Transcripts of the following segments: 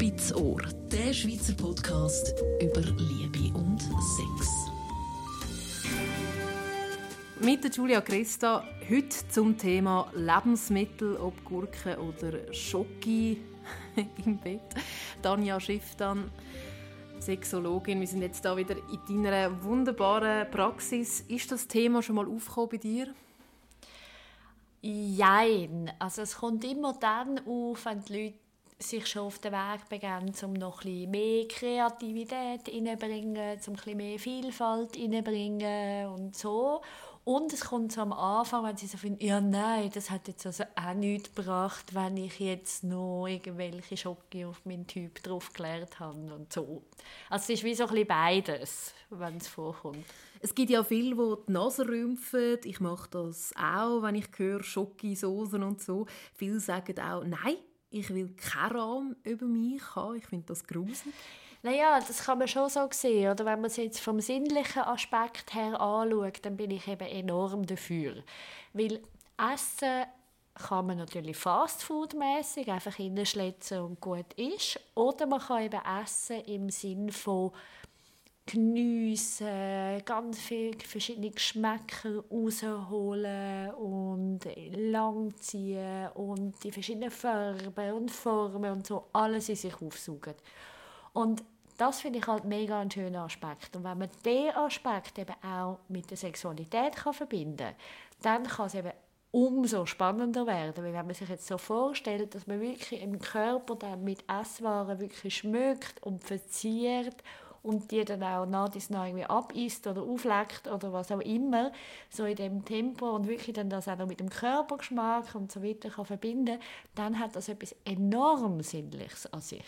Spitz Ohr, der Schweizer Podcast über Liebe und Sex. Mit der Julia Christa heute zum Thema Lebensmittel, ob Gurken oder Schoki im Bett. Tanja Schifftan, Sexologin, wir sind jetzt da wieder in deiner wunderbaren Praxis. Ist das Thema schon mal aufgekommen bei dir? Jein. Also es kommt immer dann auf, wenn die Leute sich schon auf den Weg begeben, um noch ein mehr Kreativität reinzubringen, um ein mehr Vielfalt reinzubringen und so. Und es kommt so am Anfang, wenn sie so finden, ja nein, das hat jetzt also auch nichts gebracht, wenn ich jetzt noch irgendwelche Schocke auf meinen Typ draufgeklärt habe und so. Also es ist wie so ein bisschen beides, wenn es vorkommt. Es gibt ja viele, die die Nase rümpfen. Ich mache das auch, wenn ich höre Schocke, Soßen und so. Viele sagen auch, nein, ich will keinen Rahmen über mich haben. Ich finde das gruselig. Naja, das kann man schon so sehen. Oder wenn man es jetzt vom sinnlichen Aspekt her anschaut, dann bin ich eben enorm dafür. Weil Essen kann man natürlich fastfood-mäßig einfach hineinschlitzen und gut ist. Oder man kann eben essen im Sinn von geniessen, ganz viele verschiedene Geschmäcker rausholen und langziehen und die verschiedenen Farben und Formen und so alles in sich aufsaugen. Und das finde ich halt mega ein schöner Aspekt. Und wenn man diesen Aspekt eben auch mit der Sexualität kann verbinden kann, dann kann es eben umso spannender werden. Weil wenn man sich jetzt so vorstellt, dass man wirklich im Körper dann mit Esswaren wirklich schmückt und verziert und die dann auch nach dies nach irgendwie abisst oder aufleckt oder was auch immer, so in dem Tempo und wirklich dann das auch noch mit dem Körpergeschmack und so weiter kann verbinden, dann hat das etwas enorm Sinnliches an sich.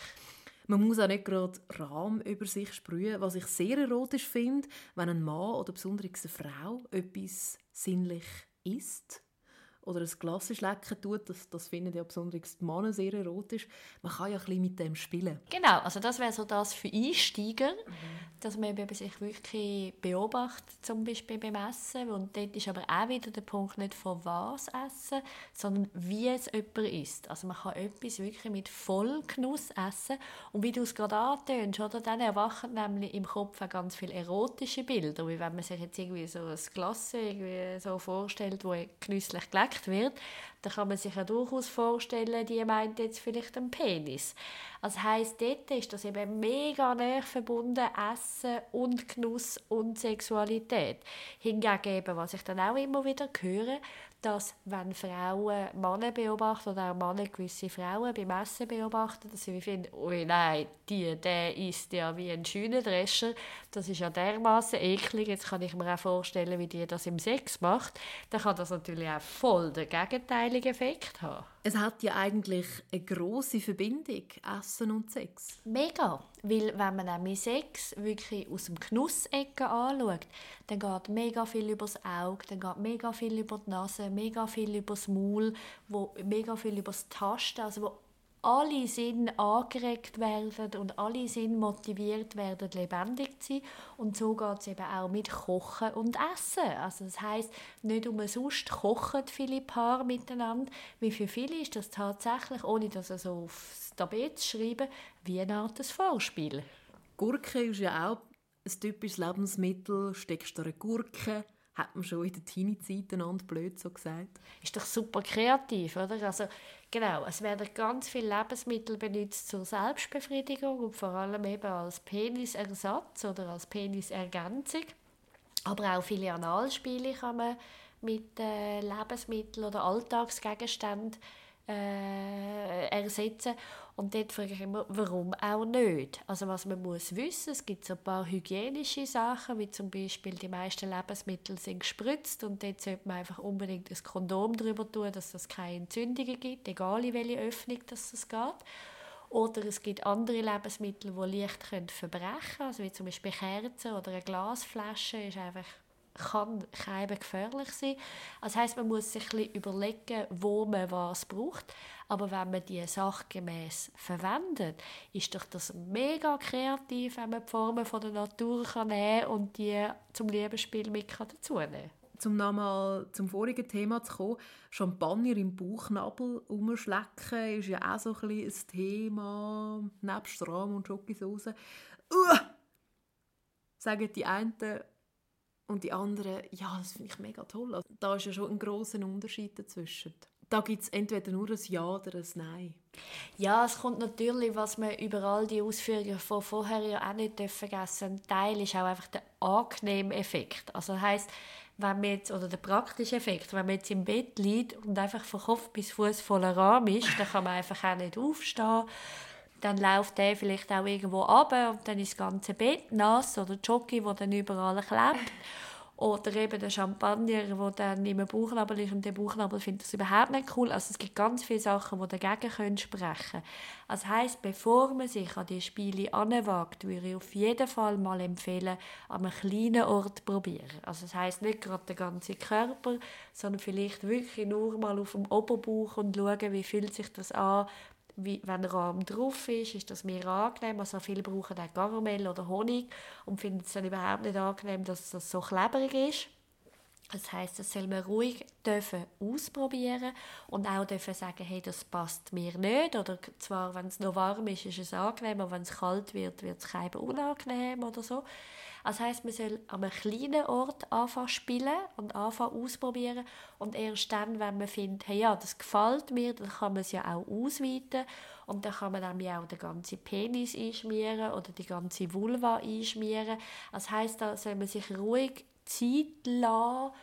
Man muss auch nicht gerade Rahm über sich sprühen, was ich sehr erotisch finde, wenn ein Mann oder besonders eine Frau etwas sinnlich isst oder ein Glas lecken tut, das, das finden ja besonders die Männer sehr erotisch. Man kann ja ein bisschen mit dem spielen. Genau, also das wäre so das für Einsteiger, mhm. dass man eben sich wirklich beobachtet, zum Beispiel beim Essen. Und dort ist aber auch wieder der Punkt nicht von was essen, sondern wie es jemand isst. Also man kann etwas wirklich mit Vollgenuss essen. Und wie du es gerade antönst, oder, dann erwachen nämlich im Kopf auch ganz viele erotische Bilder. Wie wenn man sich jetzt irgendwie so ein Glas irgendwie so vorstellt, wo genüsslich gelegt gefragt wird, dann kann man sich ja durchaus vorstellen, die meint jetzt vielleicht einen Penis. Also heisst, dort ist das eben mega näher verbunden, Essen und Genuss und Sexualität. Hingegen eben, was ich dann auch immer wieder höre, dass wenn Frauen Männer beobachten oder auch Männer gewisse Frauen beim Essen beobachten, dass sie finden, oh nein, die, der isst ja wie ein Schünendrescher, das ist ja dermaßen eklig, jetzt kann ich mir auch vorstellen, wie die das im Sex macht, dann kann das natürlich auch voll den gegenteiligen Effekt haben. Es hat ja eigentlich eine große Verbindung, Essen und Sex. Mega, weil wenn man nämlich Sex wirklich aus dem Genussecken anschaut, dann geht mega viel über das Auge, dann geht mega viel über die Nase, mega viel über das Maul, wo mega viel über das Tasten, also wo alle Sinne angeregt werden und alle Sinne motiviert werden, lebendig zu sein. Und so geht es eben auch mit Kochen und Essen. Also das heißt nicht umsonst kochen viele Paare miteinander. Wie für viele ist das tatsächlich, ohne das also aufs Tabet zu schreiben, wie eine Art Vorspiel. Gurke ist ja auch ein typisches Lebensmittel. Steckst du eine Gurke hat man schon in der Teenie-Zeit blöd so gesagt. Ist doch super kreativ, oder? Also, genau, es werden ganz viele Lebensmittel benutzt zur Selbstbefriedigung und vor allem eben als Penisersatz oder als Penisergänzung. Aber auch viele Analspiele kann man mit äh, Lebensmitteln oder Alltagsgegenständen äh, ersetzen. Und dort frage ich immer, warum auch nicht? Also was man muss wissen, es gibt so ein paar hygienische Sachen, wie zum Beispiel die meisten Lebensmittel sind gespritzt und dort sollte man einfach unbedingt ein Kondom drüber tun, dass es keine Entzündungen gibt, egal in welche Öffnung das es geht. Oder es gibt andere Lebensmittel, die leicht verbrechen können, also wie zum Beispiel Kerzen oder eine Glasflasche ist einfach kann Keimen gefährlich sein. Das heißt, man muss sich ein überlegen, wo man was braucht. Aber wenn man die sachgemäß verwendet, ist doch das mega kreativ, wenn man die Formen von der Natur kann und die zum Liebesspiel mit dazu nehmen zum nochmal zum vorigen Thema zu kommen, Champagner im Bauchnabel umschlecken ist ja auch so ein, ein Thema, nebst Rahm und Schokosauce. Uh! Sagen die einen und die anderen, ja, das finde ich mega toll. Also, da ist ja schon ein großer Unterschied dazwischen. Da gibt es entweder nur ein Ja oder ein Nein. Ja, es kommt natürlich, was man über all die Ausführungen von vorher ja auch nicht vergessen Ein Teil ist auch einfach der angenehme Effekt. Also das heisst, wenn man jetzt, oder der praktische Effekt, wenn man jetzt im Bett liegt und einfach von Kopf bis Fuß voller Rahm ist, dann kann man einfach auch nicht aufstehen. Dann läuft der vielleicht auch irgendwo ab und dann ist das ganze Bett nass oder Jockey, wo dann überall klebt. Oder eben der Champagner, der dann im Bauchnabel ist und der Bauchnabel findet das überhaupt nicht cool. Also es gibt ganz viele Sachen, die dagegen können sprechen. Das heisst, bevor man sich an die Spiele anwagt, würde ich auf jeden Fall mal empfehlen, an einem kleinen Ort probieren. Also das heisst nicht gerade den ganzen Körper, sondern vielleicht wirklich nur mal auf dem Oberbauch und schauen, wie fühlt sich das an, wie, wenn Rahm drauf ist, ist das mehr angenehm. Also viele brauchen auch Karamell oder Honig und finden es dann überhaupt nicht angenehm, dass das so klebrig ist. Das heißt, das soll man ruhig dürfen ausprobieren und auch dürfen sagen, hey, das passt mir nicht. Oder zwar, wenn es noch warm ist, ist es angenehm, aber wenn es kalt wird, wird es keinem unangenehm oder so. Das heißt, man soll an einem kleinen Ort anfangen spielen und anfangen ausprobieren und erst dann, wenn man findet, hey, ja, das gefällt mir, dann kann man es ja auch ausweiten und dann kann man nämlich auch den ganzen Penis einschmieren oder die ganze Vulva einschmieren. Das heißt, da soll man sich ruhig Zeit lassen,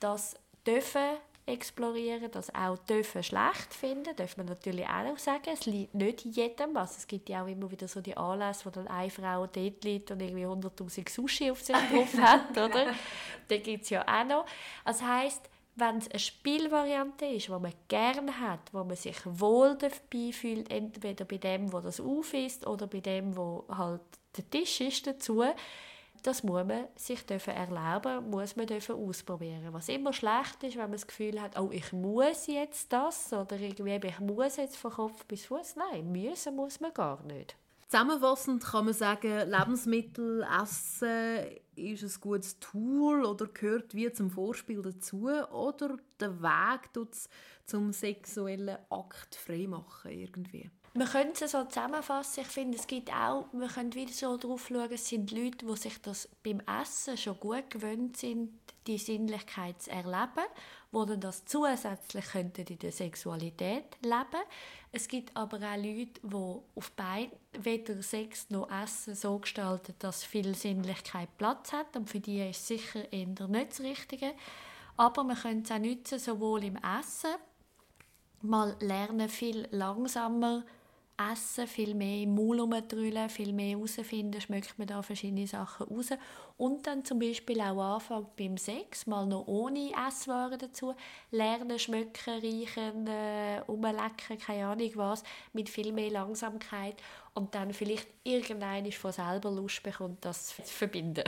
das dürfen explorieren, das auch dürfen schlecht finden, darf man natürlich auch noch sagen. Es liegt nicht jedem. Also es gibt ja auch immer wieder so die Anlässe, wo dann eine Frau dort liegt und irgendwie 100'000 Sushi auf sich drauf hat, oder? Da gibt es ja auch noch. Das heisst, wenn es eine Spielvariante ist, die man gerne hat, wo man sich wohl dabei fühlt, entweder bei dem, wo das auf ist, oder bei dem, wo halt der Tisch ist dazu, das muss man sich dürfen erlauben, muss man dürfen ausprobieren. Was immer schlecht ist, wenn man das Gefühl hat, oh, ich muss jetzt das oder irgendwie, ich muss jetzt von Kopf bis Fuß. Nein, müssen muss man gar nicht. Zusammenfassend kann man sagen, Lebensmittel essen ist ein gutes Tool oder gehört wie zum Vorspiel dazu oder der Weg zum sexuellen Akt freimachen irgendwie. Man könnte es so zusammenfassen. Ich finde, es gibt auch, man könnte wieder so drauf schauen, es sind Leute, die sich das beim Essen schon gut gewöhnt sind, die Sinnlichkeit zu erleben, die dann das zusätzlich könnten in der Sexualität leben. Es gibt aber auch Leute, die auf beiden, weder Sex noch Essen so gestalten, dass viel Sinnlichkeit Platz hat und für die ist sicher eher nicht das Richtige. Aber man könnte es auch nutzen, sowohl im Essen, mal lernen, viel langsamer essen, viel mehr im Maul rumdrüllen, viel mehr herausfinden, schmeckt man da verschiedene Sachen raus. Und dann zum Beispiel auch anfangen beim Sex, mal noch ohne Esswaren dazu, lernen, schmecken, riechen, äh, umlecken, keine Ahnung was, mit viel mehr Langsamkeit und dann vielleicht irgendeiner von selber Lust bekommt, das zu verbinden.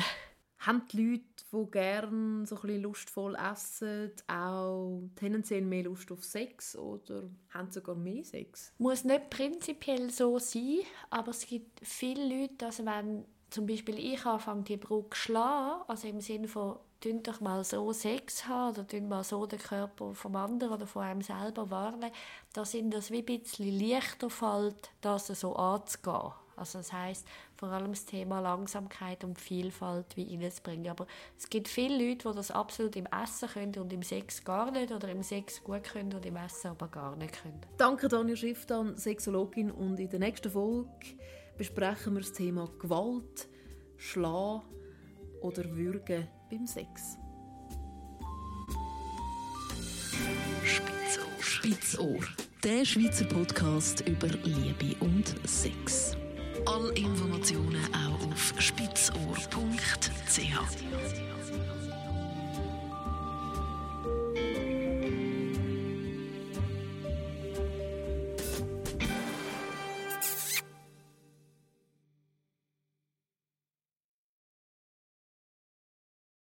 Haben die Leute, die gerne so ein lustvoll essen, auch tendenziell mehr Lust auf Sex oder haben sogar mehr Sex? Muss nicht prinzipiell so sein, aber es gibt viele Leute, dass wenn zum Beispiel ich anfange, die Brücke zu schlagen, also im Sinne von tun doch mal so Sex haben oder tun mal so den Körper vom anderen oder von einem selber warnen, da sind das wie ein bisschen leichter fällt, das so anzugehen. Also das heißt vor allem das Thema Langsamkeit und Vielfalt wie reinzubringen. Aber es gibt viele Leute, die das absolut im Essen können und im Sex gar nicht oder im Sex gut können und im Essen aber gar nicht können. Danke Daniel Schifftan, Sexologin und in der nächsten Folge besprechen wir das Thema Gewalt, Schlagen oder Würgen beim Sex. Spitzohr. Spitzohr. Der Schweizer Podcast über Liebe und Sex. Alle Informationen auch auf spitzohr.ch.